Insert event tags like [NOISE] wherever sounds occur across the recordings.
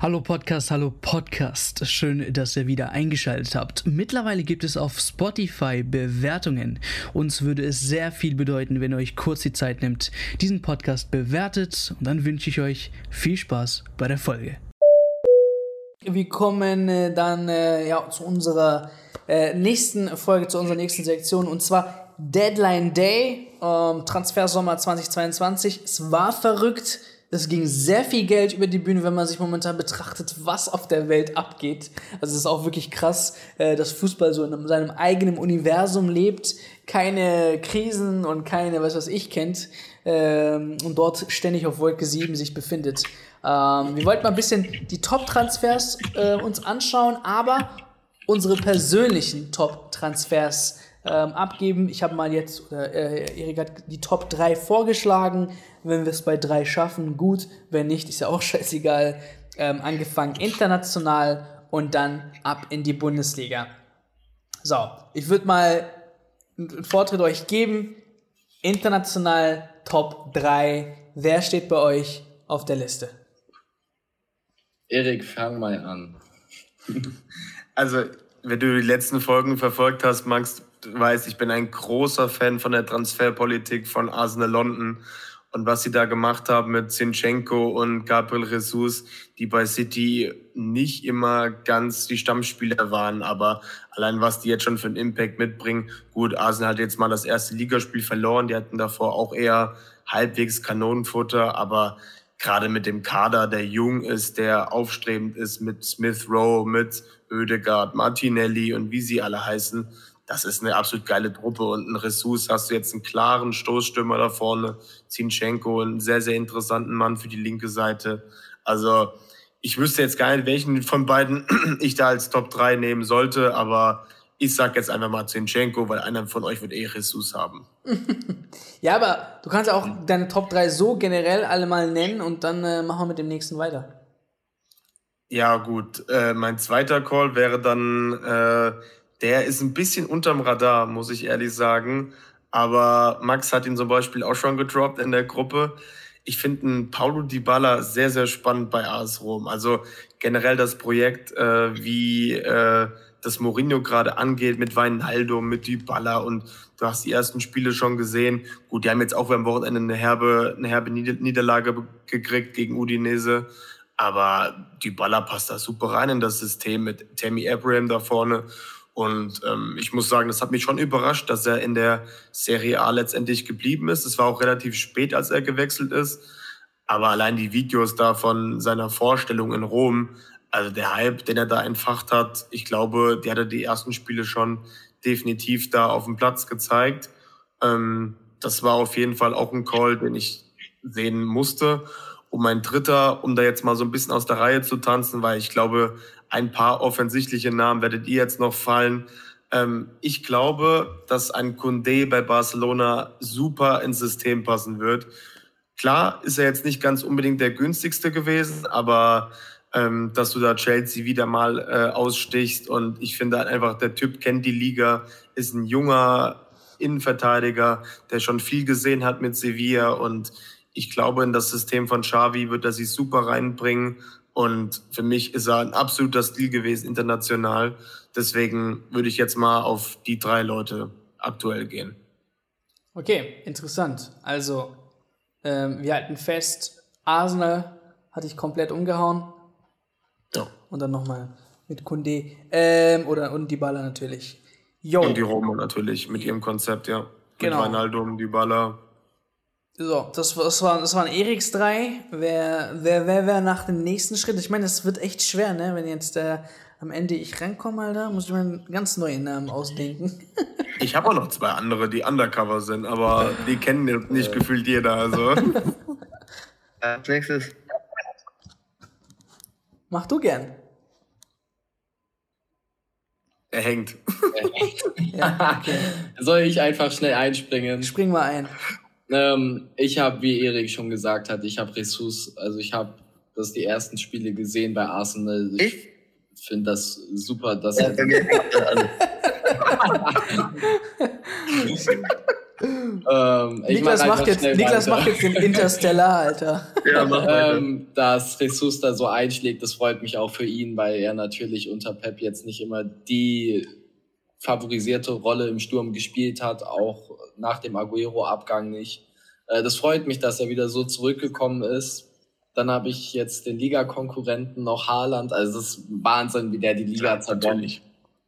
Hallo Podcast, hallo Podcast. Schön, dass ihr wieder eingeschaltet habt. Mittlerweile gibt es auf Spotify Bewertungen. Uns würde es sehr viel bedeuten, wenn ihr euch kurz die Zeit nimmt, diesen Podcast bewertet. Und dann wünsche ich euch viel Spaß bei der Folge. Wir kommen äh, dann äh, ja, zu unserer äh, nächsten Folge, zu unserer nächsten Sektion. Und zwar Deadline Day, ähm, Transfersommer 2022. Es war verrückt. Es ging sehr viel Geld über die Bühne, wenn man sich momentan betrachtet, was auf der Welt abgeht. Also es ist auch wirklich krass, äh, dass Fußball so in seinem eigenen Universum lebt, keine Krisen und keine, was weiß ich, kennt ähm, und dort ständig auf Wolke 7 sich befindet. Ähm, wir wollten mal ein bisschen die Top-Transfers äh, uns anschauen, aber unsere persönlichen Top-Transfers ähm, abgeben. Ich habe mal jetzt, oder äh, Erik hat die Top 3 vorgeschlagen. Wenn wir es bei 3 schaffen, gut. Wenn nicht, ist ja auch [LAUGHS] scheißegal. Ähm, angefangen international und dann ab in die Bundesliga. So, ich würde mal einen Vortritt euch geben. International Top 3. Wer steht bei euch auf der Liste? Erik, fang mal an. [LAUGHS] Also, wenn du die letzten Folgen verfolgt hast, Max, du weißt, ich bin ein großer Fan von der Transferpolitik von Arsenal London und was sie da gemacht haben mit Zinchenko und Gabriel Jesus, die bei City nicht immer ganz die Stammspieler waren, aber allein was die jetzt schon für einen Impact mitbringen. Gut, Arsenal hat jetzt mal das erste Ligaspiel verloren, die hatten davor auch eher halbwegs Kanonenfutter, aber gerade mit dem Kader, der jung ist, der aufstrebend ist, mit Smith Rowe, mit Oedegaard, Martinelli und wie sie alle heißen, das ist eine absolut geile Truppe. Und ein Ressus hast du jetzt einen klaren Stoßstürmer da vorne, Zinchenko, einen sehr, sehr interessanten Mann für die linke Seite. Also ich wüsste jetzt gar nicht, welchen von beiden [CLEARS THROAT] ich da als Top 3 nehmen sollte, aber ich sag jetzt einfach mal Zinchenko, weil einer von euch wird eh Ressus haben. [LAUGHS] ja, aber du kannst auch deine Top 3 so generell alle mal nennen und dann äh, machen wir mit dem nächsten weiter. Ja, gut. Äh, mein zweiter Call wäre dann äh, der ist ein bisschen unterm Radar, muss ich ehrlich sagen. Aber Max hat ihn zum Beispiel auch schon gedroppt in der Gruppe. Ich finde Paulo Dybala sehr, sehr spannend bei AS Rom. Also generell das Projekt, äh, wie äh, das Mourinho gerade angeht mit Weinaldo, mit Dybala und du hast die ersten Spiele schon gesehen. Gut, die haben jetzt auch am Wochenende eine herbe, eine herbe Niederlage gekriegt gegen Udinese. Aber Dybala passt da super rein in das System mit Tammy Abraham da vorne. Und ähm, ich muss sagen, das hat mich schon überrascht, dass er in der Serie A letztendlich geblieben ist. Es war auch relativ spät, als er gewechselt ist. Aber allein die Videos da von seiner Vorstellung in Rom, also der Hype, den er da entfacht hat, ich glaube, der hat er die ersten Spiele schon definitiv da auf dem Platz gezeigt. Ähm, das war auf jeden Fall auch ein Call, den ich sehen musste. Und mein dritter, um da jetzt mal so ein bisschen aus der Reihe zu tanzen, weil ich glaube, ein paar offensichtliche Namen werdet ihr jetzt noch fallen. Ähm, ich glaube, dass ein Kunde bei Barcelona super ins System passen wird. Klar ist er jetzt nicht ganz unbedingt der günstigste gewesen, aber ähm, dass du da Chelsea wieder mal äh, ausstichst und ich finde halt einfach, der Typ kennt die Liga, ist ein junger Innenverteidiger, der schon viel gesehen hat mit Sevilla und ich glaube, in das System von Xavi wird er sich super reinbringen und für mich ist er ein absoluter Stil gewesen international. Deswegen würde ich jetzt mal auf die drei Leute aktuell gehen. Okay, interessant. Also, ähm, wir halten fest, Arsenal hatte ich komplett umgehauen. Ja. Und dann nochmal mit Kunde ähm, oder und Dybala natürlich. Yo. Und die Roma natürlich mit ihrem Konzept, ja. Genau. Mit Wijnaldum, Dybala, so, das, das, war, das waren Eriks drei. Wer, wer, wer wäre nach dem nächsten Schritt? Ich meine, das wird echt schwer, ne? Wenn jetzt äh, am Ende ich rankomme, Alter, muss ich mir einen ganz neuen Namen ausdenken. [LAUGHS] ich habe auch noch zwei andere, die undercover sind, aber die kennen nicht gefühlt jeder, also. Als [LAUGHS] nächstes. Mach du gern. Er hängt. Er hängt. [LAUGHS] ja, okay. Soll ich einfach schnell einspringen? Spring mal ein. Ähm, ich habe, wie Erik schon gesagt hat, ich habe Ressus, also ich habe das die ersten Spiele gesehen bei Arsenal. Ich, ich finde das super, dass ja, er. [LAUGHS] [LAUGHS] ähm, Niklas, macht jetzt, Niklas macht jetzt den Interstellar, Alter. Ja, ähm, dass Jesus da so einschlägt, das freut mich auch für ihn, weil er natürlich unter Pep jetzt nicht immer die favorisierte Rolle im Sturm gespielt hat, auch nach dem Aguero-Abgang nicht. Äh, das freut mich, dass er wieder so zurückgekommen ist. Dann habe ich jetzt den Liga-Konkurrenten noch Haaland. Also es ist Wahnsinn, wie der die Liga ja, zerbombt.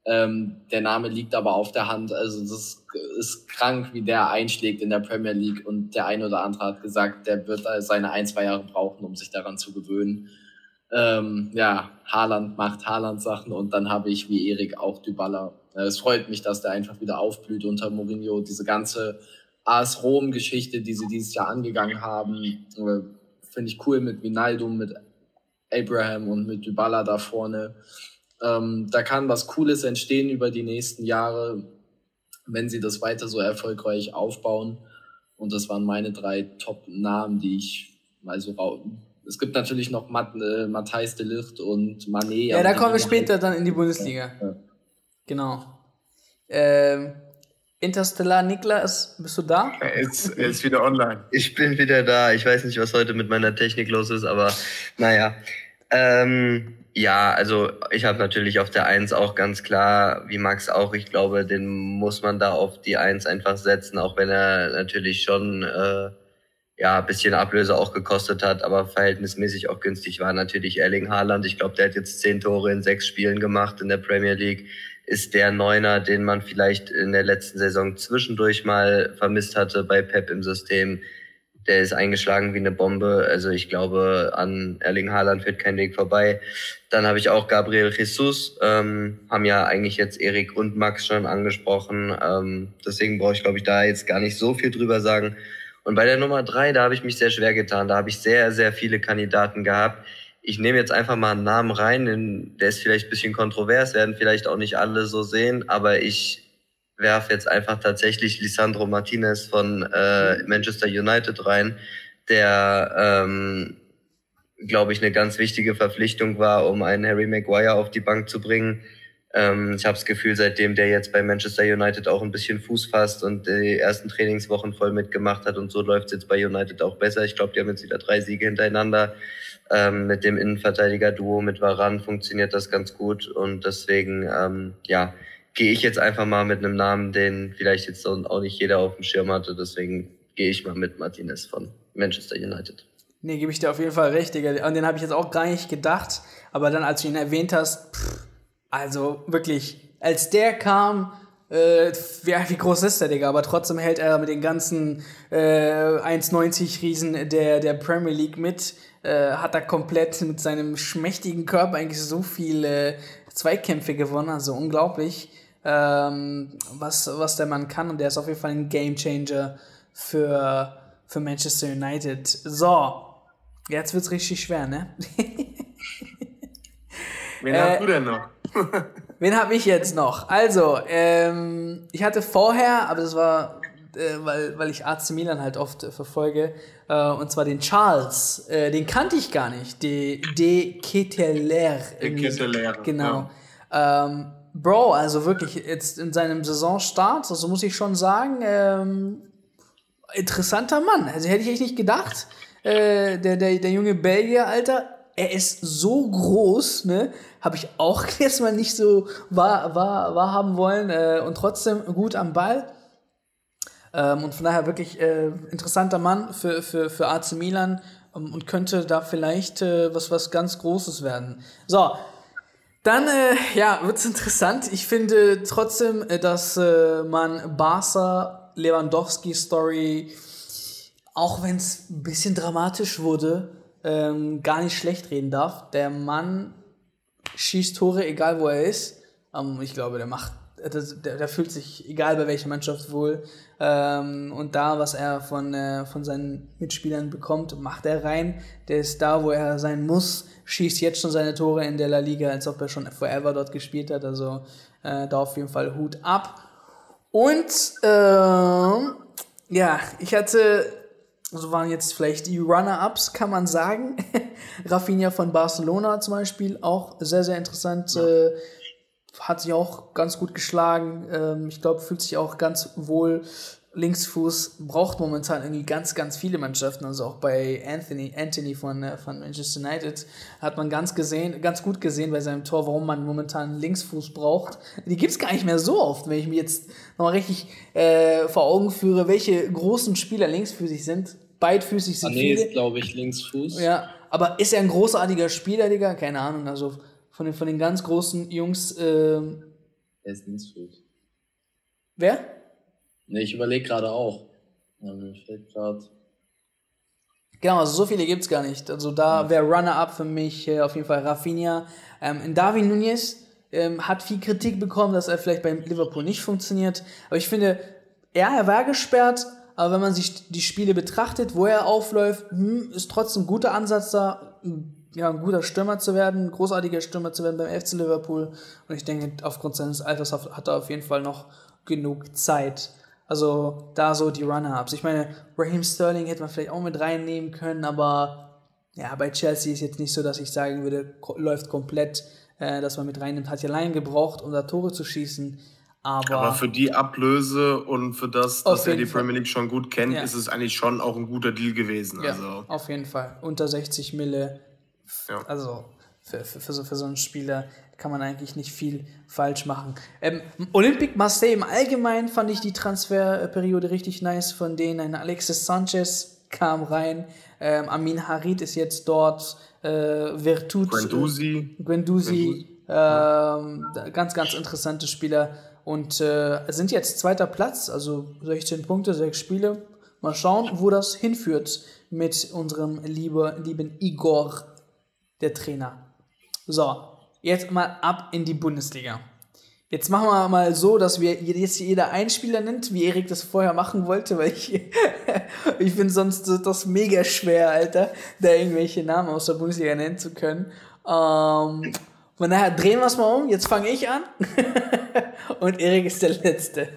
Ähm, der Name liegt aber auf der Hand. Also das ist krank, wie der einschlägt in der Premier League. Und der eine oder andere hat gesagt, der wird seine ein, zwei Jahre brauchen, um sich daran zu gewöhnen. Ähm, ja, Haaland macht Haaland-Sachen und dann habe ich wie Erik auch Dybala. Es freut mich, dass der einfach wieder aufblüht unter Mourinho. Diese ganze AS Rom-Geschichte, die sie dieses Jahr angegangen haben, äh, finde ich cool mit Vinaldo, mit Abraham und mit Dybala da vorne. Ähm, da kann was Cooles entstehen über die nächsten Jahre, wenn sie das weiter so erfolgreich aufbauen. Und das waren meine drei Top-Namen, die ich mal so. Es gibt natürlich noch Matt, äh, Matthijs de Licht und Mané. Ja, da kommen wir später dann in die Bundesliga. Ja. Genau. Ähm, Interstellar Niklas, bist du da? Er ist, er ist wieder online. Ich bin wieder da. Ich weiß nicht, was heute mit meiner Technik los ist, aber naja. Ähm, ja, also ich habe natürlich auf der Eins auch ganz klar, wie Max auch, ich glaube, den muss man da auf die Eins einfach setzen, auch wenn er natürlich schon äh, ja bisschen Ablöse auch gekostet hat, aber verhältnismäßig auch günstig war natürlich Erling Haaland. Ich glaube, der hat jetzt zehn Tore in sechs Spielen gemacht in der Premier League ist der Neuner, den man vielleicht in der letzten Saison zwischendurch mal vermisst hatte bei Pep im System. Der ist eingeschlagen wie eine Bombe. Also ich glaube, an Erling Haaland führt kein Weg vorbei. Dann habe ich auch Gabriel Jesus, ähm, haben ja eigentlich jetzt Erik und Max schon angesprochen. Ähm, deswegen brauche ich, glaube ich, da jetzt gar nicht so viel drüber sagen. Und bei der Nummer drei, da habe ich mich sehr schwer getan. Da habe ich sehr, sehr viele Kandidaten gehabt ich nehme jetzt einfach mal einen Namen rein, der ist vielleicht ein bisschen kontrovers, werden vielleicht auch nicht alle so sehen, aber ich werfe jetzt einfach tatsächlich Lisandro Martinez von äh, Manchester United rein, der, ähm, glaube ich, eine ganz wichtige Verpflichtung war, um einen Harry Maguire auf die Bank zu bringen. Ähm, ich habe das Gefühl, seitdem der jetzt bei Manchester United auch ein bisschen Fuß fasst und die ersten Trainingswochen voll mitgemacht hat und so läuft es jetzt bei United auch besser. Ich glaube, die haben jetzt wieder drei Siege hintereinander. Ähm, mit dem Innenverteidiger-Duo mit Varan funktioniert das ganz gut und deswegen, ähm, ja, gehe ich jetzt einfach mal mit einem Namen, den vielleicht jetzt auch nicht jeder auf dem Schirm hatte. Deswegen gehe ich mal mit Martinez von Manchester United. Nee, gebe ich dir auf jeden Fall recht, Digga. An den habe ich jetzt auch gar nicht gedacht. Aber dann, als du ihn erwähnt hast, pff, also wirklich, als der kam, äh, ja, wie groß ist der, Digga? Aber trotzdem hält er mit den ganzen äh, 1,90 Riesen der, der Premier League mit äh, hat er komplett mit seinem schmächtigen Körper eigentlich so viele Zweikämpfe gewonnen, also unglaublich, ähm, was, was der Mann kann und der ist auf jeden Fall ein Gamechanger für, für Manchester United. So, jetzt wird's richtig schwer, ne? [LAUGHS] Wen äh, hast du denn noch? [LAUGHS] wen habe ich jetzt noch? Also, ähm, ich hatte vorher, aber das war, äh, weil, weil ich AC Milan halt oft äh, verfolge, äh, und zwar den Charles. Äh, den kannte ich gar nicht. De, De Keteler. De Keteler. Genau. Ja. Ähm, Bro, also wirklich jetzt in seinem Saisonstart, also muss ich schon sagen, ähm, interessanter Mann. Also hätte ich echt nicht gedacht. Äh, der, der, der junge Belgier, Alter, er ist so groß, ne? Habe ich auch [LAUGHS] erstmal nicht so wahr, wahr, wahrhaben wollen äh, und trotzdem gut am Ball. Ähm, und von daher wirklich äh, interessanter Mann für, für, für AC Milan ähm, und könnte da vielleicht äh, was, was ganz Großes werden. So, dann äh, ja, wird's interessant. Ich finde trotzdem, äh, dass äh, man Barca Lewandowski Story, auch wenn es ein bisschen dramatisch wurde, ähm, gar nicht schlecht reden darf. Der Mann schießt Tore, egal wo er ist. Ähm, ich glaube, der macht der, der, fühlt sich, egal bei welcher Mannschaft wohl, ähm, und da, was er von, äh, von seinen Mitspielern bekommt, macht er rein. Der ist da, wo er sein muss, schießt jetzt schon seine Tore in der La Liga, als ob er schon forever dort gespielt hat. Also äh, da auf jeden Fall Hut ab. Und äh, ja, ich hatte, so waren jetzt vielleicht die Runner-Ups, kann man sagen. [LAUGHS] Rafinha von Barcelona zum Beispiel, auch sehr, sehr interessant. Ja. Äh, hat sich auch ganz gut geschlagen. Ähm, ich glaube, fühlt sich auch ganz wohl Linksfuß braucht momentan irgendwie ganz, ganz viele Mannschaften. Also auch bei Anthony, Anthony von, äh, von Manchester United hat man ganz gesehen, ganz gut gesehen bei seinem Tor, warum man momentan einen Linksfuß braucht. Die gibt es gar nicht mehr so oft, wenn ich mir jetzt noch richtig äh, vor Augen führe, welche großen Spieler linksfüßig sind. Beidfüßig sind Mané ist, glaube ich, Linksfuß. Ja, aber ist er ein großartiger Spieler, Digga? Keine Ahnung. Also von den, von den ganz großen Jungs. Äh, er ist Linksfuß. Wer? Ne, ich überlege gerade auch. Mir fällt gerade. Genau, also so viele gibt es gar nicht. Also da wäre Runner-up für mich äh, auf jeden Fall Rafinha. Ähm, in Darwin Nunez ähm, hat viel Kritik bekommen, dass er vielleicht beim Liverpool nicht funktioniert. Aber ich finde, ja, er war gesperrt, aber wenn man sich die Spiele betrachtet, wo er aufläuft, hm, ist trotzdem ein guter Ansatz da, ja, ein guter Stürmer zu werden, ein großartiger Stürmer zu werden beim FC Liverpool. Und ich denke, aufgrund seines Alters hat er auf jeden Fall noch genug Zeit. Also da so die Runner-Ups. Ich meine, Raheem Sterling hätte man vielleicht auch mit reinnehmen können, aber ja, bei Chelsea ist jetzt nicht so, dass ich sagen würde, läuft komplett, äh, dass man mit reinnimmt. Hat ja allein gebraucht, um da Tore zu schießen. Aber, aber für die Ablöse und für das, dass er die Fall. Premier League schon gut kennt, ja. ist es eigentlich schon auch ein guter Deal gewesen. Ja, also. auf jeden Fall. Unter 60 Mille. Ja. Also für, für, für, so, für so einen Spieler kann man eigentlich nicht viel falsch machen. Ähm, Olympique Marseille im Allgemeinen fand ich die Transferperiode richtig nice von denen. Ein Alexis Sanchez kam rein, ähm, Amin Harid ist jetzt dort, äh, Vertut, Guendouzi, äh, Guendouzi ähm, ganz, ganz interessante Spieler und äh, sind jetzt zweiter Platz, also 16 Punkte, 6 Spiele. Mal schauen, wo das hinführt mit unserem lieber, lieben Igor, der Trainer. So, jetzt mal ab in die Bundesliga. Jetzt machen wir mal so, dass wir jetzt jeder einen Spieler nennt, wie Erik das vorher machen wollte, weil ich, [LAUGHS] ich finde sonst das mega schwer, Alter, da irgendwelche Namen aus der Bundesliga nennen zu können. Ähm, von daher drehen wir es mal um. Jetzt fange ich an. [LAUGHS] Und Erik ist der Letzte. [LAUGHS]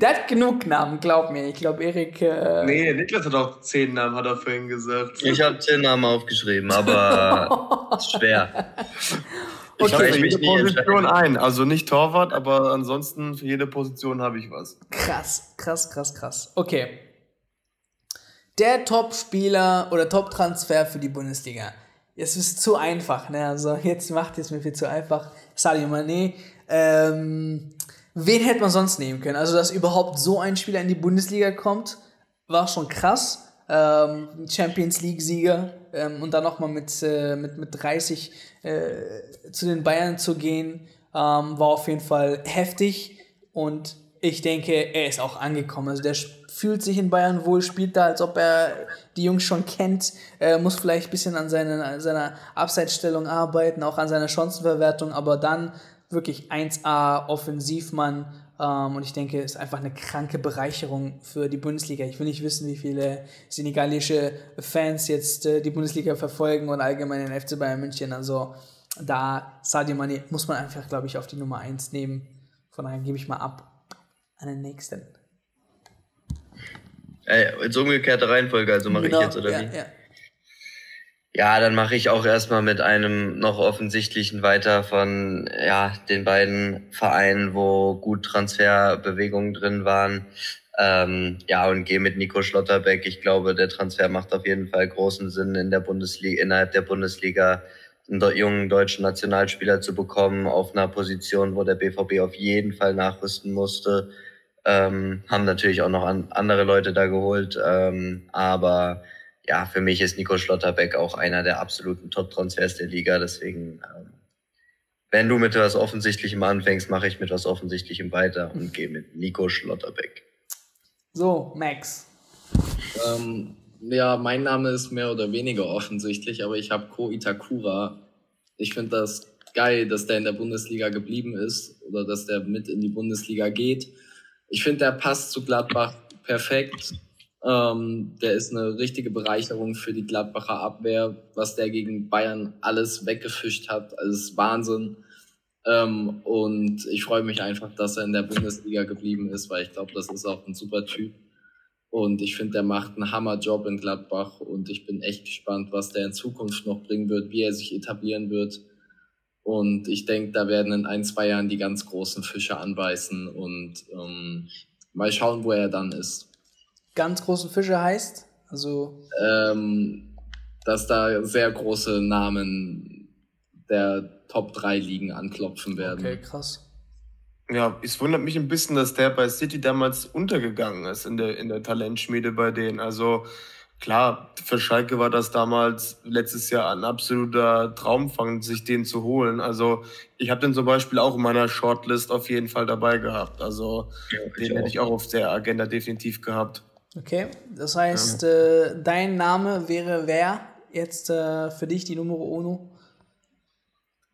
der hat genug Namen, glaub mir. Ich glaube, Erik. Äh nee, Niklas hat auch zehn Namen, hat er vorhin gesagt. Ich habe zehn Namen aufgeschrieben, aber [LAUGHS] ist schwer. Ich okay. habe für jede Position ein. Also nicht Torwart, aber ansonsten für jede Position habe ich was. Krass, krass, krass, krass. Okay. Der Top-Spieler oder Top-Transfer für die Bundesliga. Es ist zu einfach, ne? Also jetzt macht es mir viel zu einfach. Sadio Mané. Ähm, wen hätte man sonst nehmen können? Also, dass überhaupt so ein Spieler in die Bundesliga kommt, war schon krass. Ähm, Champions League-Sieger ähm, und dann nochmal mit, äh, mit, mit 30 äh, zu den Bayern zu gehen, ähm, war auf jeden Fall heftig und ich denke, er ist auch angekommen. Also der fühlt sich in Bayern wohl, spielt da, als ob er die Jungs schon kennt, äh, muss vielleicht ein bisschen an, seine, seiner Abseitsstellung arbeiten, auch an seiner Chancenverwertung, aber dann wirklich 1A Offensivmann. Ähm, und ich denke, ist einfach eine kranke Bereicherung für die Bundesliga. Ich will nicht wissen, wie viele senegalische Fans jetzt äh, die Bundesliga verfolgen und allgemein den FC Bayern München. Also da Sadio Mane muss man einfach, glaube ich, auf die Nummer 1 nehmen. Von daher gebe ich mal ab an den nächsten. Ey, jetzt umgekehrte Reihenfolge, also mache genau, ich jetzt, oder ja, wie? Ja. ja, dann mache ich auch erstmal mit einem noch offensichtlichen weiter von ja, den beiden Vereinen, wo gut Transferbewegungen drin waren. Ähm, ja, und gehe mit Nico Schlotterbeck. Ich glaube, der Transfer macht auf jeden Fall großen Sinn in der Bundesliga, innerhalb der Bundesliga einen jungen deutschen Nationalspieler zu bekommen auf einer Position, wo der BVB auf jeden Fall nachrüsten musste. Ähm, haben natürlich auch noch an, andere Leute da geholt. Ähm, aber ja, für mich ist Nico Schlotterbeck auch einer der absoluten Top-Transfers der Liga. Deswegen, ähm, wenn du mit was Offensichtlichem anfängst, mache ich mit was Offensichtlichem weiter und gehe mit Nico Schlotterbeck. So, Max. Ähm, ja, mein Name ist mehr oder weniger offensichtlich, aber ich habe Ko Itakura. Ich finde das geil, dass der in der Bundesliga geblieben ist oder dass der mit in die Bundesliga geht ich finde, der passt zu Gladbach perfekt. Ähm, der ist eine richtige Bereicherung für die Gladbacher Abwehr, was der gegen Bayern alles weggefischt hat. Also ist Wahnsinn. Ähm, und ich freue mich einfach, dass er in der Bundesliga geblieben ist, weil ich glaube, das ist auch ein super Typ. Und ich finde, der macht einen Hammerjob in Gladbach und ich bin echt gespannt, was der in Zukunft noch bringen wird, wie er sich etablieren wird. Und ich denke, da werden in ein, zwei Jahren die ganz großen Fische anbeißen und ähm, mal schauen, wo er dann ist. Ganz große Fische heißt? Also. Ähm, dass da sehr große Namen der Top 3 Ligen anklopfen werden. Okay, krass. Ja, es wundert mich ein bisschen, dass der bei City damals untergegangen ist in der, in der Talentschmiede bei denen. Also klar, für Schalke war das damals letztes Jahr ein absoluter Traumfang, sich den zu holen. Also ich habe den zum Beispiel auch in meiner Shortlist auf jeden Fall dabei gehabt. Also ja, den hätte ich auch auf der Agenda definitiv gehabt. Okay, das heißt, ja. äh, dein Name wäre wer jetzt äh, für dich die Nummer Uno?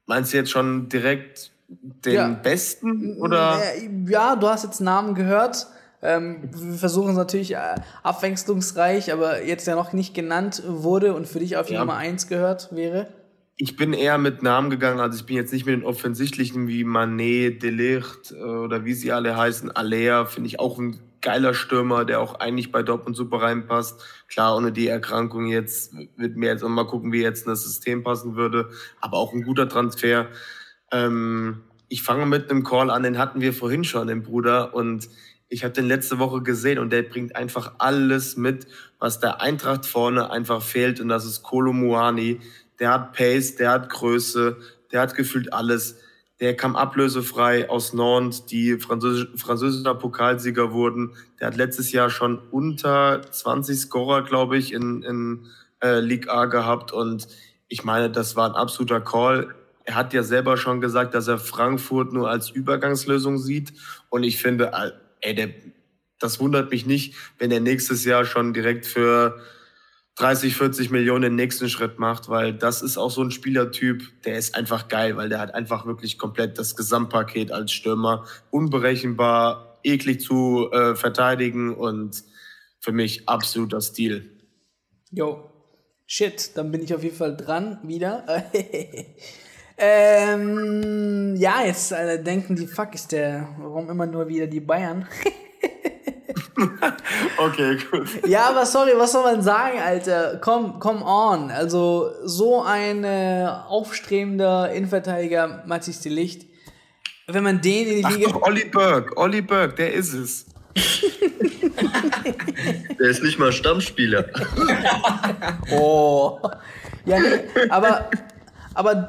Meinst du jetzt schon direkt den ja. besten? Oder? Ja, du hast jetzt Namen gehört. Ähm, wir versuchen es natürlich äh, abwechslungsreich, aber jetzt ja noch nicht genannt wurde und für dich auf die ja. Nummer 1 gehört wäre? Ich bin eher mit Namen gegangen, also ich bin jetzt nicht mit den offensichtlichen wie Manet, Delicht äh, oder wie sie alle heißen. Alea finde ich auch ein geiler Stürmer, der auch eigentlich bei Dortmund super reinpasst. Klar, ohne die Erkrankung jetzt wird mir jetzt auch mal gucken, wie jetzt in das System passen würde, aber auch ein guter Transfer. Ähm, ich fange mit einem Call an, den hatten wir vorhin schon, den Bruder, und ich habe den letzte Woche gesehen und der bringt einfach alles mit, was der Eintracht vorne einfach fehlt und das ist Kolo Muani. Der hat Pace, der hat Größe, der hat gefühlt alles. Der kam ablösefrei aus Nantes, die Französisch, französischer Pokalsieger wurden. Der hat letztes Jahr schon unter 20 Scorer, glaube ich, in, in äh, Ligue A gehabt und ich meine, das war ein absoluter Call er hat ja selber schon gesagt, dass er Frankfurt nur als Übergangslösung sieht. Und ich finde, ey, der, das wundert mich nicht, wenn er nächstes Jahr schon direkt für 30, 40 Millionen den nächsten Schritt macht, weil das ist auch so ein Spielertyp, der ist einfach geil, weil der hat einfach wirklich komplett das Gesamtpaket als Stürmer. Unberechenbar, eklig zu äh, verteidigen und für mich absoluter Stil. Jo, shit, dann bin ich auf jeden Fall dran wieder. [LAUGHS] Ähm, ja, jetzt äh, denken die, fuck, ist der, warum immer nur wieder die Bayern? [LAUGHS] okay, gut. Ja, aber sorry, was soll man sagen, Alter? Komm, come on. Also, so ein äh, aufstrebender Innenverteidiger, Matthias de Licht, wenn man den in die Ach Liga. Doch, Olli Berg, Olli Berg, der ist es. [LAUGHS] der ist nicht mal Stammspieler. oh. Ja, nee, aber, aber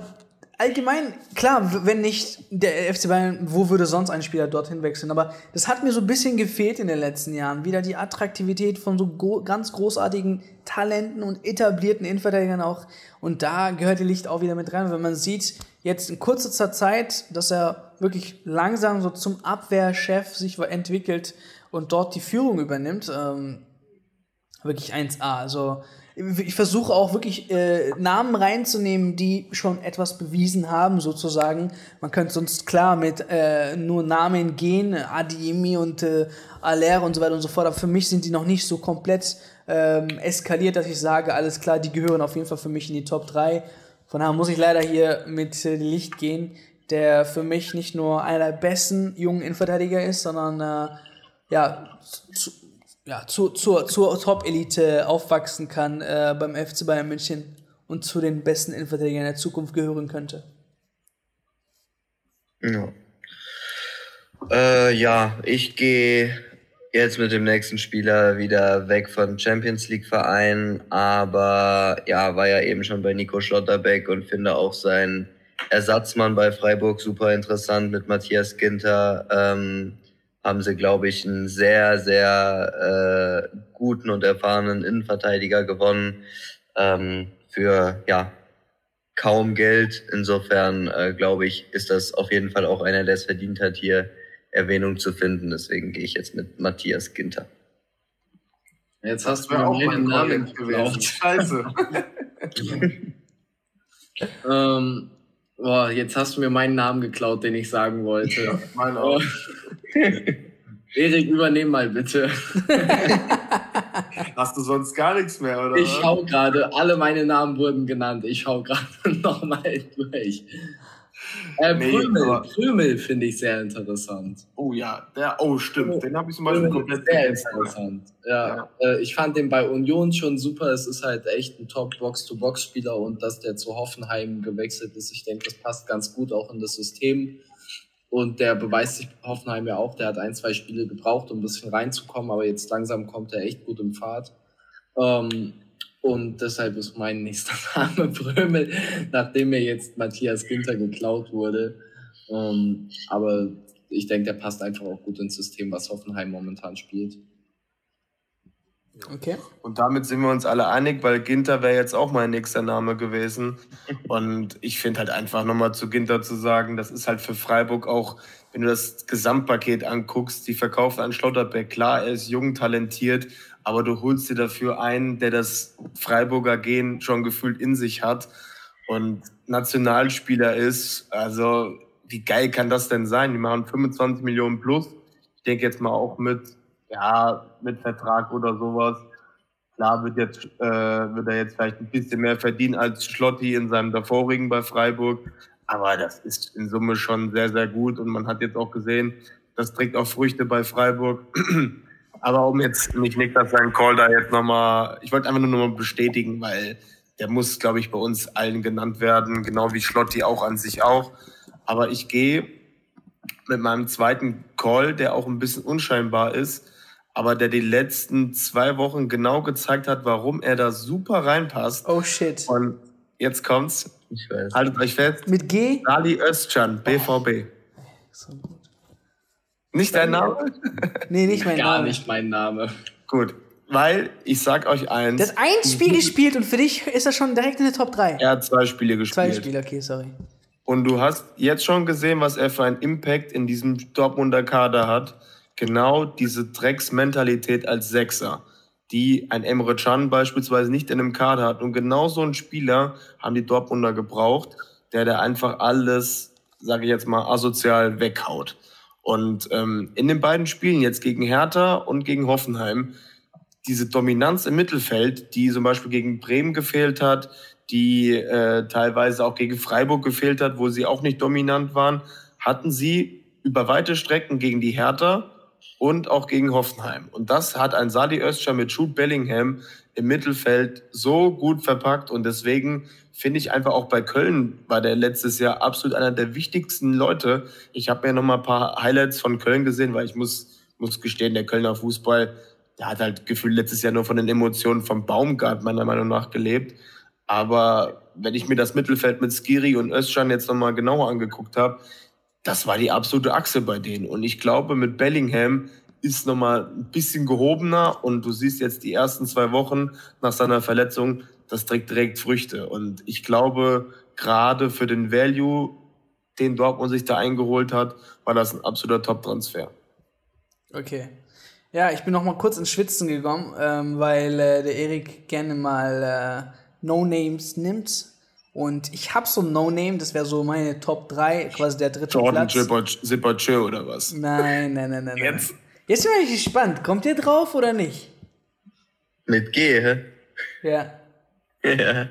allgemein, klar, wenn nicht der FC Bayern, wo würde sonst ein Spieler dorthin wechseln? Aber das hat mir so ein bisschen gefehlt in den letzten Jahren. Wieder die Attraktivität von so ganz großartigen Talenten und etablierten Innenverteidigern auch. Und da gehört die Licht auch wieder mit rein. Wenn man sieht, jetzt in kurzer Zeit, dass er wirklich langsam so zum Abwehrchef sich entwickelt und dort die Führung übernimmt, ähm, wirklich 1A. Also, ich versuche auch wirklich äh, Namen reinzunehmen, die schon etwas bewiesen haben, sozusagen. Man könnte sonst klar mit äh, nur Namen gehen, Adiemi und äh, Aller und so weiter und so fort. Aber für mich sind die noch nicht so komplett ähm, eskaliert, dass ich sage, alles klar, die gehören auf jeden Fall für mich in die Top 3. Von daher muss ich leider hier mit äh, Licht gehen, der für mich nicht nur einer der besten jungen Innenverteidiger ist, sondern äh, ja, zu, ja, zu, zur, zur Top-Elite aufwachsen kann äh, beim FC Bayern München und zu den besten Innenverteidigern der Zukunft gehören könnte. Ja, äh, ja ich gehe jetzt mit dem nächsten Spieler wieder weg von Champions League Verein, aber ja, war ja eben schon bei Nico Schlotterbeck und finde auch seinen Ersatzmann bei Freiburg super interessant mit Matthias Ginter. Ähm, haben sie, glaube ich, einen sehr, sehr äh, guten und erfahrenen Innenverteidiger gewonnen ähm, für ja kaum Geld. Insofern äh, glaube ich, ist das auf jeden Fall auch einer, der es verdient hat, hier Erwähnung zu finden. Deswegen gehe ich jetzt mit Matthias Ginter. Jetzt hast du mir auch meinen Namen geklaut. Scheiße. [LAUGHS] ähm, boah, jetzt hast du mir meinen Namen geklaut, den ich sagen wollte. Ja, mein auch. [LAUGHS] Erik, übernehm mal bitte. [LAUGHS] Hast du sonst gar nichts mehr, oder? Ich schau gerade, alle meine Namen wurden genannt. Ich schau gerade [LAUGHS] nochmal durch. Äh, nee, Prümel, Prümel finde ich sehr interessant. Oh ja, der, oh stimmt, den habe ich zum Beispiel Prümel komplett sehr interessant. Ja, ja. Äh, ich fand den bei Union schon super. Es ist halt echt ein Top-Box-to-Box-Spieler und dass der zu Hoffenheim gewechselt ist, ich denke, das passt ganz gut auch in das System. Und der beweist sich Hoffenheim ja auch. Der hat ein, zwei Spiele gebraucht, um ein bisschen reinzukommen, aber jetzt langsam kommt er echt gut im Fahrt. Ähm, und deshalb ist mein nächster [LAUGHS] Name Brömel, nachdem mir jetzt Matthias Ginter geklaut wurde. Ähm, aber ich denke, der passt einfach auch gut ins System, was Hoffenheim momentan spielt. Okay. Und damit sind wir uns alle einig, weil Ginter wäre jetzt auch mein nächster Name gewesen. Und ich finde halt einfach nochmal zu Ginter zu sagen, das ist halt für Freiburg auch, wenn du das Gesamtpaket anguckst, die verkaufen an Schlotterbeck. Klar, er ist jung, talentiert, aber du holst dir dafür einen, der das Freiburger Gen schon gefühlt in sich hat und Nationalspieler ist. Also, wie geil kann das denn sein? Die machen 25 Millionen plus. Ich denke jetzt mal auch mit, ja, mit Vertrag oder sowas. Klar wird, jetzt, äh, wird er jetzt vielleicht ein bisschen mehr verdienen als Schlotti in seinem davorigen bei Freiburg. Aber das ist in Summe schon sehr, sehr gut. Und man hat jetzt auch gesehen, das trägt auch Früchte bei Freiburg. [CLEARS THROAT] Aber um jetzt nicht Niklas seinen Call da jetzt nochmal, ich wollte einfach nur nochmal bestätigen, weil der muss, glaube ich, bei uns allen genannt werden, genau wie Schlotti auch an sich auch. Aber ich gehe mit meinem zweiten Call, der auch ein bisschen unscheinbar ist, aber der die letzten zwei Wochen genau gezeigt hat, warum er da super reinpasst. Oh shit. Und jetzt kommt's. Ich weiß. Haltet euch fest. Mit G? Ali Özcan, BVB. Oh. So gut. Nicht dein Name? [LAUGHS] Nee, nicht mein Gar Name. Gar nicht mein Name. Gut, weil ich sag euch eins. Das ein Spiel gespielt und für dich ist er schon direkt in der Top 3. Er hat zwei Spiele gespielt. Zwei Spiele, okay, sorry. Und du hast jetzt schon gesehen, was er für einen Impact in diesem Dortmunder Kader hat. Genau diese Drecksmentalität als Sechser, die ein Emre Can beispielsweise nicht in einem Kader hat. Und genau so einen Spieler haben die Dortmunder gebraucht, der da einfach alles, sage ich jetzt mal, asozial weghaut. Und ähm, in den beiden Spielen jetzt gegen Hertha und gegen Hoffenheim, diese Dominanz im Mittelfeld, die zum Beispiel gegen Bremen gefehlt hat, die äh, teilweise auch gegen Freiburg gefehlt hat, wo sie auch nicht dominant waren, hatten sie über weite Strecken gegen die Hertha und auch gegen Hoffenheim. Und das hat ein Sali Özcan mit Jude Bellingham im Mittelfeld so gut verpackt und deswegen finde ich einfach auch bei Köln war der letztes Jahr absolut einer der wichtigsten Leute. Ich habe mir noch mal ein paar Highlights von Köln gesehen, weil ich muss, muss gestehen, der Kölner Fußball, der hat halt gefühlt letztes Jahr nur von den Emotionen vom Baumgart meiner Meinung nach gelebt. Aber wenn ich mir das Mittelfeld mit Skiri und Özcan jetzt noch mal genauer angeguckt habe, das war die absolute Achse bei denen. Und ich glaube, mit Bellingham ist noch mal ein bisschen gehobener und du siehst jetzt die ersten zwei Wochen nach seiner Verletzung, das trägt direkt Früchte. Und ich glaube, gerade für den Value, den Dortmund sich da eingeholt hat, war das ein absoluter Top-Transfer. Okay. Ja, ich bin noch mal kurz ins Schwitzen gekommen, ähm, weil äh, der Erik gerne mal äh, No-Names nimmt. Und ich habe so ein No-Name, das wäre so meine Top 3, quasi der dritte Jordan Platz. Zippertschö oder was? Nein, nein, nein, nein. Jetzt? Nein. Jetzt bin ich gespannt. Kommt ihr drauf oder nicht? Mit G, hä? Ja. Ja.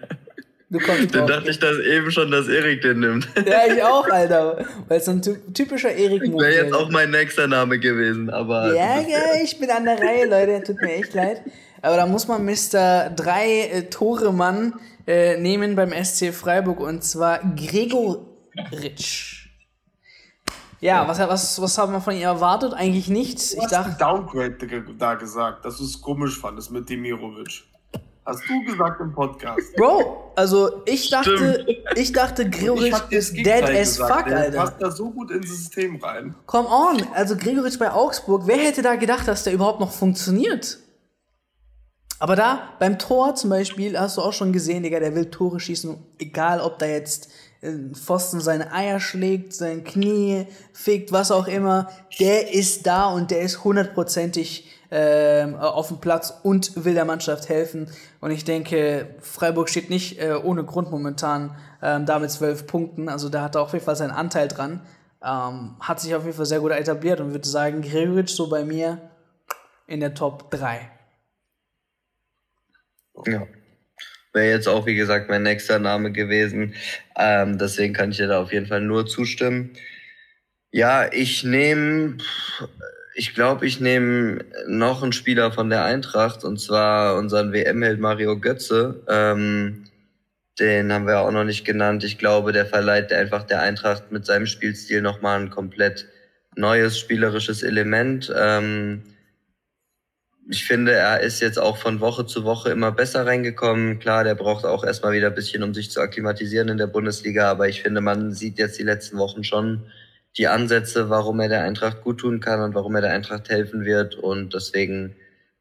Du kommst Dann drauf. dachte ich das eben schon, dass Erik den nimmt. Ja, ich auch, Alter. Weil es so ein ty- typischer Erik-Move Wäre jetzt auch mein nächster Name gewesen, aber. Ja, ja, ich bin an der Reihe, Leute. Tut mir echt leid. Aber da muss man Mr. drei äh, Tore Mann äh, nehmen beim SC Freiburg und zwar Gregoritsch. Ja, was, was, was haben wir von ihr erwartet? Eigentlich nichts. Du Ich hast dachte, Downgrade da gesagt, dass du es komisch fandest mit Demirovic. Hast du gesagt im Podcast. Bro, also ich dachte, ich dachte, Gregoritsch ist dead as gesagt, fuck, der Alter. passt da so gut ins System rein. Come on, also Gregoritsch bei Augsburg, wer hätte da gedacht, dass der überhaupt noch funktioniert? Aber da, beim Tor zum Beispiel, hast du auch schon gesehen, Digga, der will Tore schießen, egal ob da jetzt äh, Pfosten seine Eier schlägt, sein Knie fickt, was auch immer, der ist da und der ist hundertprozentig ähm, auf dem Platz und will der Mannschaft helfen. Und ich denke, Freiburg steht nicht äh, ohne Grund momentan ähm, da mit zwölf Punkten. Also da hat er auf jeden Fall seinen Anteil dran. Ähm, hat sich auf jeden Fall sehr gut etabliert und würde sagen, Gregoritsch so bei mir in der Top 3. Ja. wäre jetzt auch, wie gesagt, mein nächster Name gewesen. Ähm, deswegen kann ich dir da auf jeden Fall nur zustimmen. Ja, ich nehme, ich glaube, ich nehme noch einen Spieler von der Eintracht und zwar unseren WM-Held Mario Götze. Ähm, den haben wir auch noch nicht genannt. Ich glaube, der verleiht einfach der Eintracht mit seinem Spielstil nochmal ein komplett neues spielerisches Element. Ähm, ich finde, er ist jetzt auch von Woche zu Woche immer besser reingekommen. Klar, der braucht auch erstmal wieder ein bisschen, um sich zu akklimatisieren in der Bundesliga. Aber ich finde, man sieht jetzt die letzten Wochen schon die Ansätze, warum er der Eintracht gut tun kann und warum er der Eintracht helfen wird. Und deswegen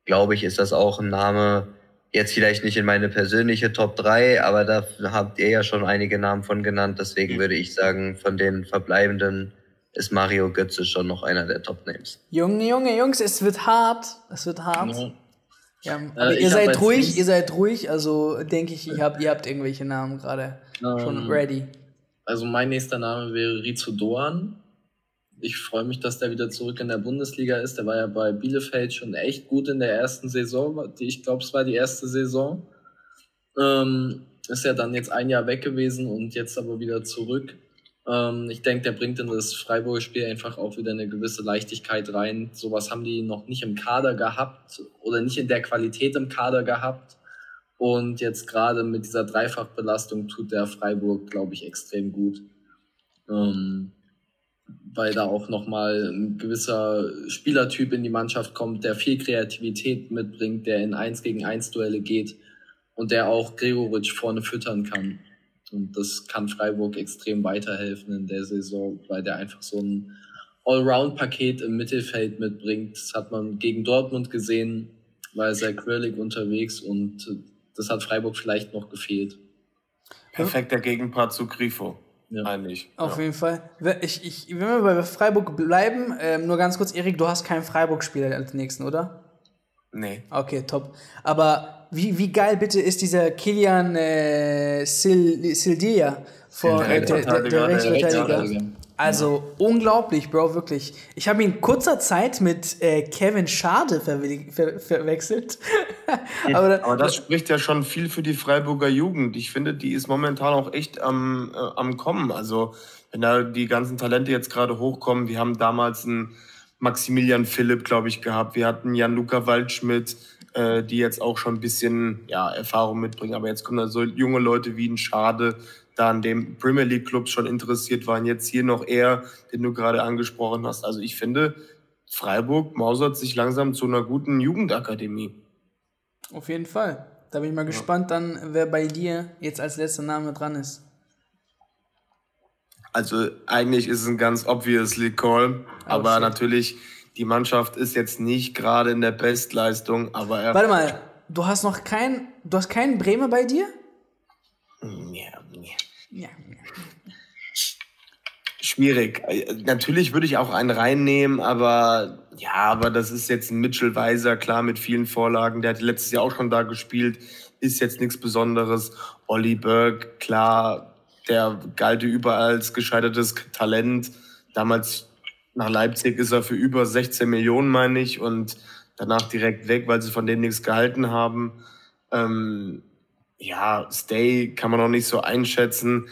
glaube ich, ist das auch ein Name, jetzt vielleicht nicht in meine persönliche Top 3, aber da habt ihr ja schon einige Namen von genannt. Deswegen mhm. würde ich sagen, von den verbleibenden ist Mario Götze schon noch einer der Top-Names. Junge, Junge, Jungs, es wird hart. Es wird hart. Ja. Ja, äh, aber äh, ihr seid ruhig, ihr seid ruhig, also denke ich, ihr habt, ihr habt irgendwelche Namen gerade ähm, schon ready. Also mein nächster Name wäre Rizo Doan. Ich freue mich, dass der wieder zurück in der Bundesliga ist. Der war ja bei Bielefeld schon echt gut in der ersten Saison. Ich glaube, es war die erste Saison. Ähm, ist ja dann jetzt ein Jahr weg gewesen und jetzt aber wieder zurück. Ähm, ich denke, der bringt in das Freiburger Spiel einfach auch wieder eine gewisse Leichtigkeit rein. Sowas haben die noch nicht im Kader gehabt oder nicht in der Qualität im Kader gehabt. Und jetzt gerade mit dieser Dreifachbelastung tut der Freiburg, glaube ich, extrem gut. Ähm, weil da auch nochmal ein gewisser Spielertyp in die Mannschaft kommt, der viel Kreativität mitbringt, der in 1 gegen 1 Duelle geht und der auch Gregoritsch vorne füttern kann. Und das kann Freiburg extrem weiterhelfen in der Saison, weil der einfach so ein Allround-Paket im Mittelfeld mitbringt. Das hat man gegen Dortmund gesehen, war sehr quirlig unterwegs und das hat Freiburg vielleicht noch gefehlt. Perfekter Gegenpart zu Grifo. Ja. Eigentlich. Auf ja. jeden Fall. Ich, ich, wenn wir bei Freiburg bleiben, ähm, nur ganz kurz, Erik, du hast keinen Freiburg-Spieler als nächsten, oder? Nee. Okay, top. Aber wie, wie geil bitte ist dieser Kilian äh, Sil, Sildia von der, der, der Rechtsverteidiger? Also ja. unglaublich, Bro, wirklich. Ich habe ihn kurzer Zeit mit äh, Kevin Schade ver ver verwechselt. [LAUGHS] aber, aber, das spricht ja schon viel für die Freiburger Jugend. Ich finde, die ist momentan auch echt am, äh, am Kommen. Also, wenn da die ganzen Talente jetzt gerade hochkommen, wir haben damals einen Maximilian Philipp, glaube ich, gehabt. Wir hatten Jan-Luca Waldschmidt, äh, die jetzt auch schon ein bisschen ja, Erfahrung mitbringen. Aber jetzt kommen da so junge Leute wie ein Schade, da an dem Premier League Clubs schon interessiert waren. Jetzt hier noch eher, den du gerade angesprochen hast. Also ich finde, Freiburg mausert sich langsam zu einer guten Jugendakademie. Auf jeden Fall. Da bin ich mal ja. gespannt dann, wer bei dir jetzt als letzter Name dran ist. Also eigentlich ist es ein ganz obviously Call, aber shit. natürlich die Mannschaft ist jetzt nicht gerade in der Bestleistung, aber er Warte mal, du hast noch keinen, du hast keinen Bremer bei dir? Ja, ja. Schwierig. Natürlich würde ich auch einen reinnehmen, aber ja, aber das ist jetzt ein Mitchell Weiser, klar mit vielen Vorlagen. Der hat letztes Jahr auch schon da gespielt, ist jetzt nichts Besonderes. Olli Berg, klar, der galt überall als gescheitertes Talent. Damals nach Leipzig ist er für über 16 Millionen, meine ich, und danach direkt weg, weil sie von dem nichts gehalten haben. Ähm, ja, Stay kann man noch nicht so einschätzen.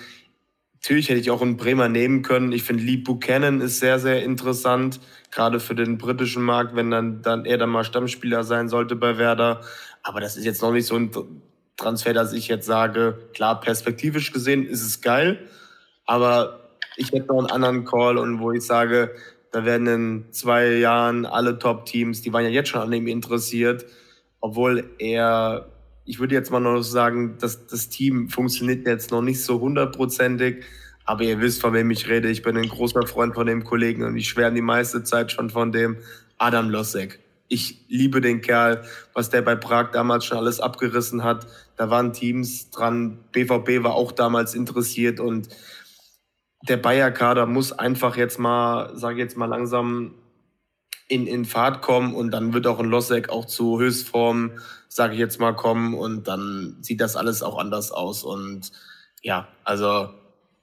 Natürlich hätte ich auch einen Bremer nehmen können. Ich finde, Lee Buchanan ist sehr, sehr interessant, gerade für den britischen Markt, wenn dann, dann er dann mal Stammspieler sein sollte bei Werder. Aber das ist jetzt noch nicht so ein Transfer, dass ich jetzt sage, klar, perspektivisch gesehen ist es geil, aber ich hätte noch einen anderen Call und wo ich sage, da werden in zwei Jahren alle Top-Teams, die waren ja jetzt schon an ihm interessiert, obwohl er, ich würde jetzt mal noch sagen, dass das Team funktioniert jetzt noch nicht so hundertprozentig, aber ihr wisst, von wem ich rede. Ich bin ein großer Freund von dem Kollegen und ich schwärme die meiste Zeit schon von dem Adam Losek. Ich liebe den Kerl, was der bei Prag damals schon alles abgerissen hat. Da waren Teams dran. BVB war auch damals interessiert und der Bayer-Kader muss einfach jetzt mal, sage ich jetzt mal langsam in, in Fahrt kommen und dann wird auch ein Losek auch zu Höchstform, sage ich jetzt mal, kommen und dann sieht das alles auch anders aus. Und ja, also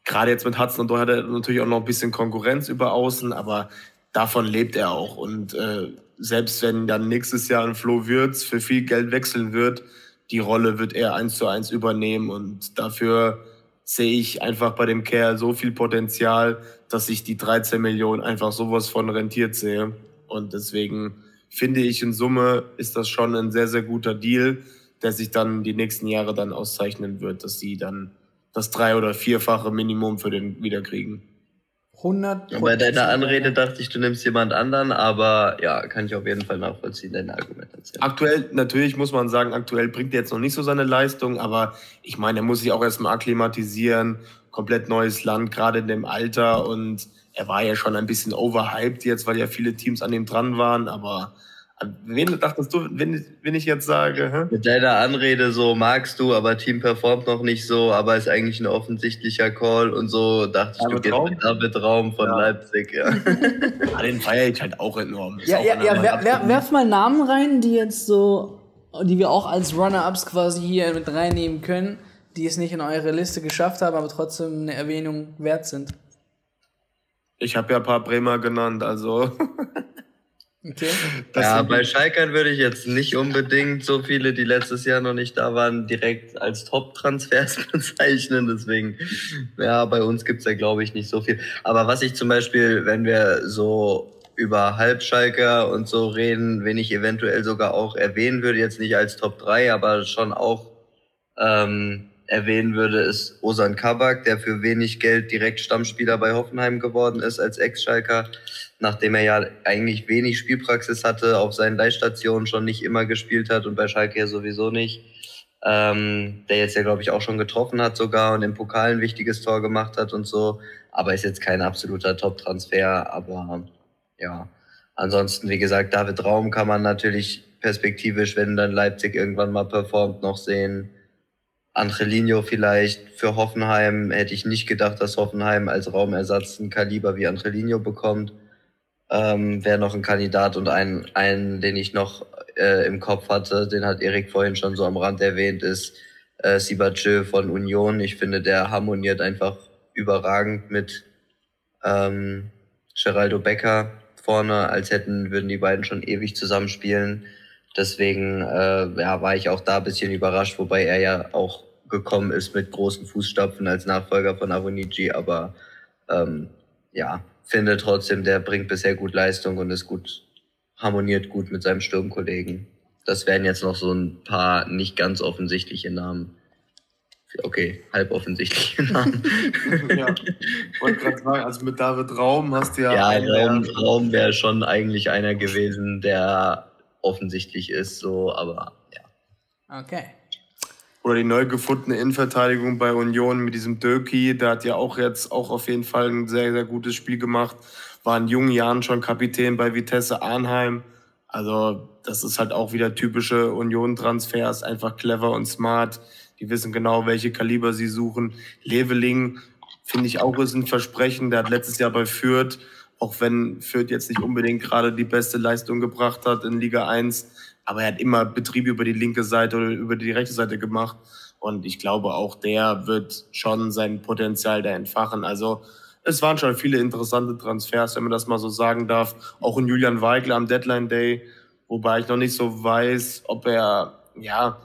gerade jetzt mit Hudson und Doyle hat er natürlich auch noch ein bisschen Konkurrenz über Außen, aber davon lebt er auch. Und äh, selbst wenn dann nächstes Jahr ein Flo Würz für viel Geld wechseln wird, die Rolle wird er eins zu eins übernehmen und dafür sehe ich einfach bei dem Kerl so viel Potenzial, dass ich die 13 Millionen einfach sowas von rentiert sehe. Und deswegen finde ich in Summe ist das schon ein sehr, sehr guter Deal, der sich dann die nächsten Jahre dann auszeichnen wird, dass sie dann das drei- oder vierfache Minimum für den wiederkriegen. 100 Bei deiner Anrede dachte ich, du nimmst jemand anderen, aber ja, kann ich auf jeden Fall nachvollziehen, deine Argumentation. Aktuell, natürlich muss man sagen, aktuell bringt er jetzt noch nicht so seine Leistung, aber ich meine, er muss sich auch erstmal akklimatisieren, komplett neues Land, gerade in dem Alter und er war ja schon ein bisschen overhyped jetzt, weil ja viele Teams an ihm dran waren, aber Wen dachtest du, wenn, wenn ich jetzt sage? Hä? Mit deiner Anrede so magst du, aber Team performt noch nicht so, aber ist eigentlich ein offensichtlicher Call und so dachte ich, du gehst mit David Raum von ja. Leipzig. Ja. ja den feiere ich halt auch enorm. Ist ja, auch ja, ja wer, wer, werf mal Namen rein, die jetzt so, die wir auch als Runner-Ups quasi hier mit reinnehmen können, die es nicht in eure Liste geschafft haben, aber trotzdem eine Erwähnung wert sind. Ich habe ja ein paar Bremer genannt, also. [LAUGHS] Okay. ja, bei Schalkern würde ich jetzt nicht unbedingt so viele, die letztes Jahr noch nicht da waren, direkt als Top-Transfers [LAUGHS] bezeichnen. Deswegen, ja, bei uns gibt's ja, glaube ich, nicht so viel. Aber was ich zum Beispiel, wenn wir so über Halbschalker und so reden, wen ich eventuell sogar auch erwähnen würde, jetzt nicht als Top 3, aber schon auch ähm, erwähnen würde, ist Osan Kabak, der für wenig Geld direkt Stammspieler bei Hoffenheim geworden ist als Ex-Schalker nachdem er ja eigentlich wenig Spielpraxis hatte, auf seinen Leihstationen schon nicht immer gespielt hat und bei Schalke ja sowieso nicht. Ähm, der jetzt ja, glaube ich, auch schon getroffen hat sogar und im Pokal ein wichtiges Tor gemacht hat und so. Aber ist jetzt kein absoluter Top-Transfer. Aber ja, ansonsten, wie gesagt, David Raum kann man natürlich perspektivisch, wenn dann Leipzig irgendwann mal performt, noch sehen. Angelino vielleicht für Hoffenheim hätte ich nicht gedacht, dass Hoffenheim als Raumersatz ein Kaliber wie Angelino bekommt ähm, wäre noch ein Kandidat und ein, einen, den ich noch äh, im Kopf hatte, den hat Erik vorhin schon so am Rand erwähnt, ist äh, Sibachö von Union. Ich finde, der harmoniert einfach überragend mit ähm, Geraldo Becker vorne, als hätten, würden die beiden schon ewig zusammenspielen. Deswegen äh, ja, war ich auch da ein bisschen überrascht, wobei er ja auch gekommen ist mit großen Fußstapfen als Nachfolger von Avonici, aber ähm, ja, finde trotzdem, der bringt bisher gut Leistung und ist gut, harmoniert gut mit seinem Sturmkollegen. Das wären jetzt noch so ein paar nicht ganz offensichtliche Namen. Okay, halb offensichtliche [LAUGHS] Namen. [LAUGHS] ja, wollte gerade sagen, also mit David Raum hast du ja. Ja, Raum, Raum wäre schon eigentlich einer gewesen, der offensichtlich ist, so, aber ja. Okay. Oder die neu gefundene Innenverteidigung bei Union mit diesem Döki, der hat ja auch jetzt auch auf jeden Fall ein sehr, sehr gutes Spiel gemacht. War in jungen Jahren schon Kapitän bei Vitesse Arnheim. Also das ist halt auch wieder typische Union-Transfers, einfach clever und smart. Die wissen genau, welche Kaliber sie suchen. Leveling finde ich auch ist ein Versprechen. Der hat letztes Jahr bei Fürth, auch wenn Fürth jetzt nicht unbedingt gerade die beste Leistung gebracht hat in Liga 1, aber er hat immer Betrieb über die linke Seite oder über die rechte Seite gemacht. Und ich glaube, auch der wird schon sein Potenzial da entfachen. Also es waren schon viele interessante Transfers, wenn man das mal so sagen darf. Auch in Julian Weigl am Deadline Day, wobei ich noch nicht so weiß, ob er, ja,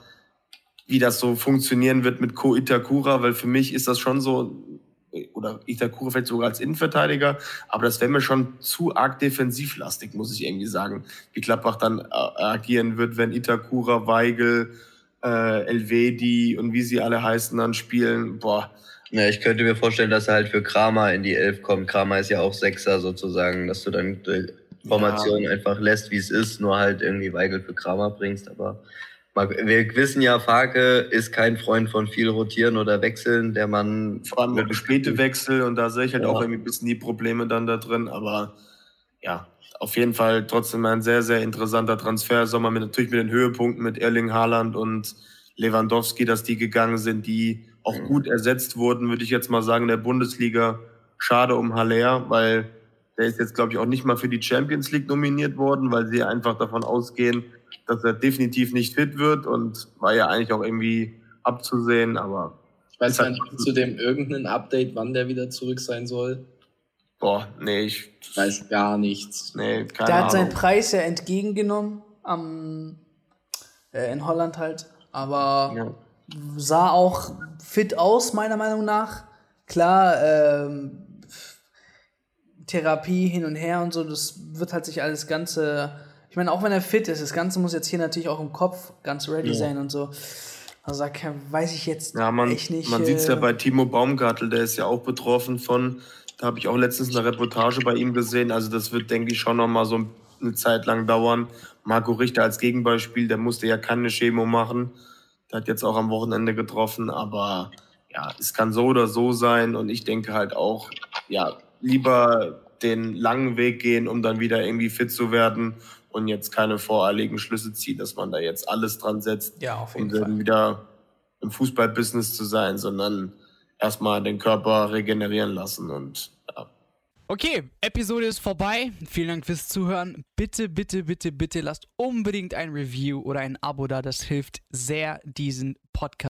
wie das so funktionieren wird mit Ko Itakura, weil für mich ist das schon so oder Itakura vielleicht sogar als Innenverteidiger, aber das wäre mir schon zu arg defensivlastig, muss ich irgendwie sagen, wie Klappbach dann äh, agieren wird, wenn Itakura, Weigel, äh, Elvedi und wie sie alle heißen dann spielen. Boah. Ja, ich könnte mir vorstellen, dass er halt für Kramer in die Elf kommt. Kramer ist ja auch Sechser sozusagen, dass du dann die Formation ja. einfach lässt, wie es ist, nur halt irgendwie Weigel für Kramer bringst, aber wir wissen ja, Farke ist kein Freund von viel rotieren oder wechseln. Der Mann. Vor allem mit späte Wechsel und da sehe ich halt ja. auch irgendwie ein bisschen die Probleme dann da drin. Aber ja, auf jeden Fall trotzdem ein sehr, sehr interessanter Transfer. Sommer mit natürlich mit den Höhepunkten mit Erling Haaland und Lewandowski, dass die gegangen sind, die auch mhm. gut ersetzt wurden, würde ich jetzt mal sagen, in der Bundesliga. Schade um Haller, weil der ist jetzt, glaube ich, auch nicht mal für die Champions League nominiert worden, weil sie einfach davon ausgehen, dass er definitiv nicht fit wird und war ja eigentlich auch irgendwie abzusehen, aber. Ich weiß halt nicht zu dem irgendein Update, wann der wieder zurück sein soll. Boah, nee, ich weiß gar nichts. Nee, keine Der hat seinen Preis ja entgegengenommen am, äh, in Holland halt aber ja. sah auch fit aus, meiner Meinung nach. Klar, ähm, Therapie hin und her und so, das wird halt sich alles Ganze. Ich meine, auch wenn er fit ist, das Ganze muss jetzt hier natürlich auch im Kopf ganz ready ja. sein und so. Also da weiß ich jetzt ja, man, echt nicht. Man äh, sieht es ja bei Timo Baumgartel, der ist ja auch betroffen von, da habe ich auch letztens eine Reportage bei ihm gesehen. Also das wird, denke ich, schon noch mal so eine Zeit lang dauern. Marco Richter als Gegenbeispiel, der musste ja keine Chemo machen. Der hat jetzt auch am Wochenende getroffen, aber ja, es kann so oder so sein und ich denke halt auch, ja, lieber den langen Weg gehen, um dann wieder irgendwie fit zu werden und jetzt keine voreiligen Schlüsse ziehen, dass man da jetzt alles dran setzt, ja, auf jeden um Fall. wieder im Fußballbusiness zu sein, sondern erstmal den Körper regenerieren lassen und ja. Okay, Episode ist vorbei. Vielen Dank fürs Zuhören. Bitte, bitte, bitte, bitte lasst unbedingt ein Review oder ein Abo da. Das hilft sehr, diesen Podcast